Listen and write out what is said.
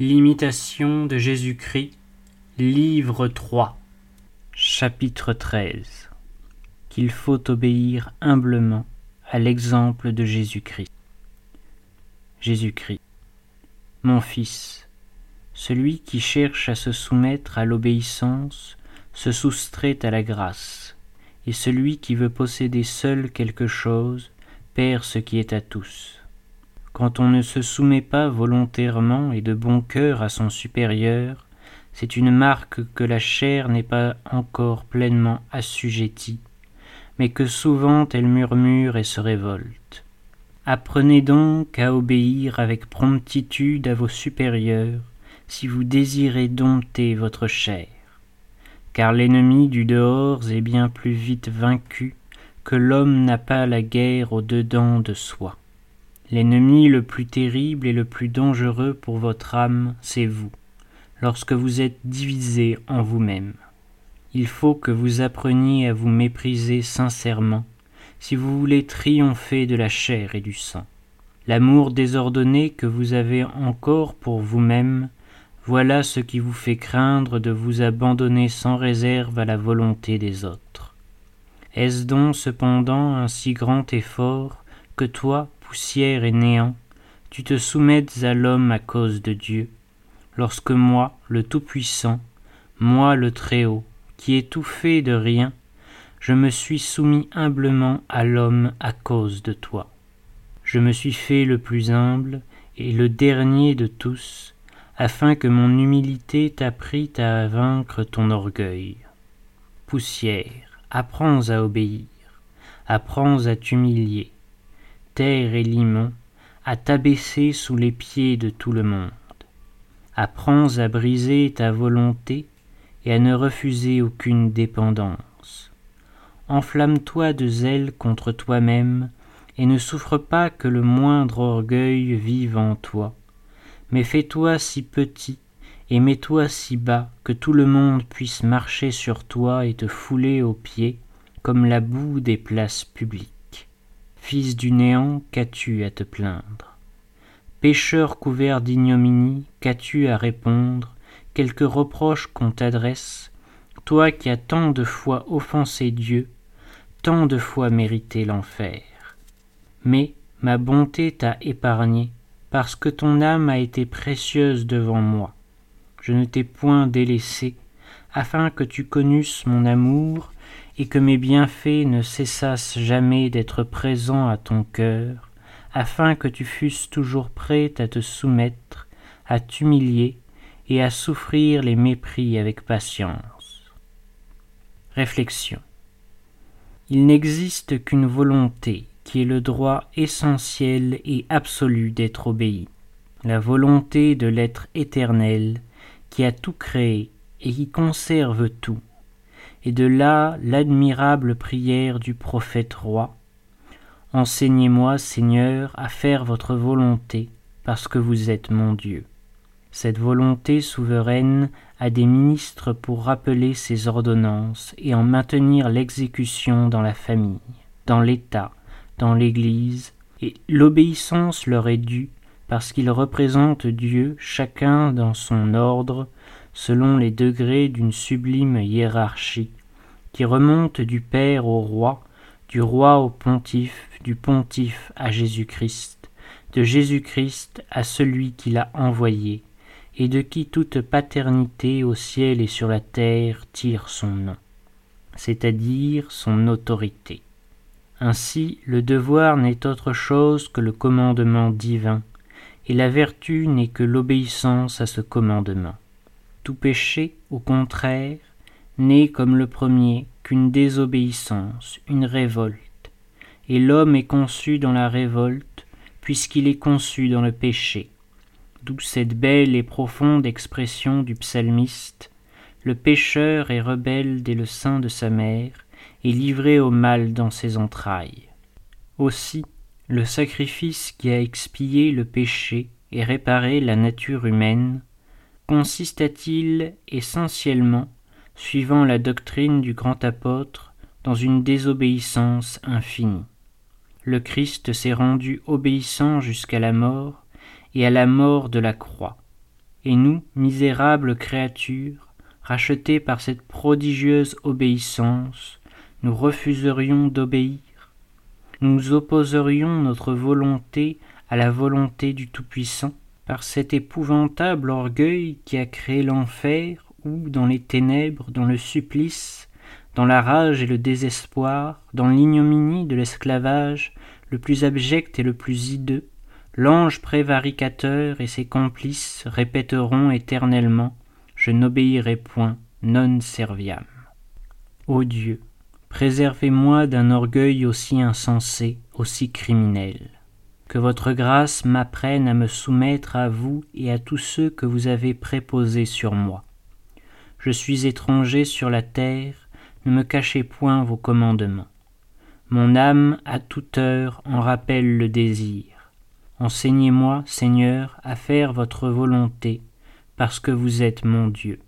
L'imitation de Jésus-Christ, livre 3, chapitre 13 Qu'il faut obéir humblement à l'exemple de Jésus-Christ. Jésus-Christ, mon Fils, celui qui cherche à se soumettre à l'obéissance se soustrait à la grâce, et celui qui veut posséder seul quelque chose perd ce qui est à tous. Quand on ne se soumet pas volontairement et de bon cœur à son supérieur, c'est une marque que la chair n'est pas encore pleinement assujettie, mais que souvent elle murmure et se révolte. Apprenez donc à obéir avec promptitude à vos supérieurs, si vous désirez dompter votre chair. Car l'ennemi du dehors est bien plus vite vaincu que l'homme n'a pas la guerre au dedans de soi. L'ennemi le plus terrible et le plus dangereux pour votre âme, c'est vous, lorsque vous êtes divisé en vous-même. Il faut que vous appreniez à vous mépriser sincèrement si vous voulez triompher de la chair et du sang. L'amour désordonné que vous avez encore pour vous-même, voilà ce qui vous fait craindre de vous abandonner sans réserve à la volonté des autres. Est-ce donc cependant un si grand effort que toi, poussière et néant, tu te soumettes à l'homme à cause de Dieu, lorsque moi, le Tout-Puissant, moi le Très-Haut, qui fait de rien, je me suis soumis humblement à l'homme à cause de toi. Je me suis fait le plus humble et le dernier de tous, afin que mon humilité t'apprît à vaincre ton orgueil. Poussière, apprends à obéir, apprends à t'humilier, et limon, à t'abaisser sous les pieds de tout le monde. Apprends à briser ta volonté et à ne refuser aucune dépendance. Enflamme-toi de zèle contre toi-même et ne souffre pas que le moindre orgueil vive en toi, mais fais-toi si petit et mets-toi si bas que tout le monde puisse marcher sur toi et te fouler aux pieds comme la boue des places publiques. Fils du néant, qu'as-tu à te plaindre? Pécheur couvert d'ignominie, qu'as-tu à répondre? Quelque reproche qu'on t'adresse, toi qui as tant de fois offensé Dieu, tant de fois mérité l'enfer. Mais ma bonté t'a épargné, parce que ton âme a été précieuse devant moi. Je ne t'ai point délaissé, afin que tu connusses mon amour et que mes bienfaits ne cessassent jamais d'être présents à ton cœur, afin que tu fusses toujours prêt à te soumettre, à t'humilier et à souffrir les mépris avec patience. Réflexion. Il n'existe qu'une volonté qui est le droit essentiel et absolu d'être obéi, la volonté de l'être éternel qui a tout créé et qui conserve tout, et de là l'admirable prière du prophète roi. Enseignez-moi, Seigneur, à faire votre volonté, parce que vous êtes mon Dieu. Cette volonté souveraine a des ministres pour rappeler ses ordonnances et en maintenir l'exécution dans la famille, dans l'État, dans l'Église, et l'obéissance leur est due parce qu'ils représentent Dieu chacun dans son ordre selon les degrés d'une sublime hiérarchie, qui remonte du Père au roi, du roi au pontife, du pontife à Jésus-Christ, de Jésus-Christ à celui qui l'a envoyé, et de qui toute paternité au ciel et sur la terre tire son nom, c'est-à-dire son autorité. Ainsi le devoir n'est autre chose que le commandement divin, et la vertu n'est que l'obéissance à ce commandement. Tout péché, au contraire, n'est comme le premier qu'une désobéissance, une révolte, et l'homme est conçu dans la révolte, puisqu'il est conçu dans le péché. D'où cette belle et profonde expression du psalmiste Le pécheur est rebelle dès le sein de sa mère, et livré au mal dans ses entrailles. Aussi, le sacrifice qui a expié le péché et réparé la nature humaine consista-t-il essentiellement, suivant la doctrine du grand apôtre, dans une désobéissance infinie? Le Christ s'est rendu obéissant jusqu'à la mort et à la mort de la croix. Et nous, misérables créatures, rachetées par cette prodigieuse obéissance, nous refuserions d'obéir Nous opposerions notre volonté à la volonté du Tout-Puissant par cet épouvantable orgueil qui a créé l'enfer où, dans les ténèbres, dans le supplice, dans la rage et le désespoir, dans l'ignominie de l'esclavage, le plus abject et le plus hideux, l'ange prévaricateur et ses complices répéteront éternellement Je n'obéirai point, non serviam. Ô Dieu, préservez-moi d'un orgueil aussi insensé, aussi criminel. Que votre grâce m'apprenne à me soumettre à vous et à tous ceux que vous avez préposés sur moi. Je suis étranger sur la terre, ne me cachez point vos commandements. Mon âme à toute heure en rappelle le désir. Enseignez-moi, Seigneur, à faire votre volonté, parce que vous êtes mon Dieu.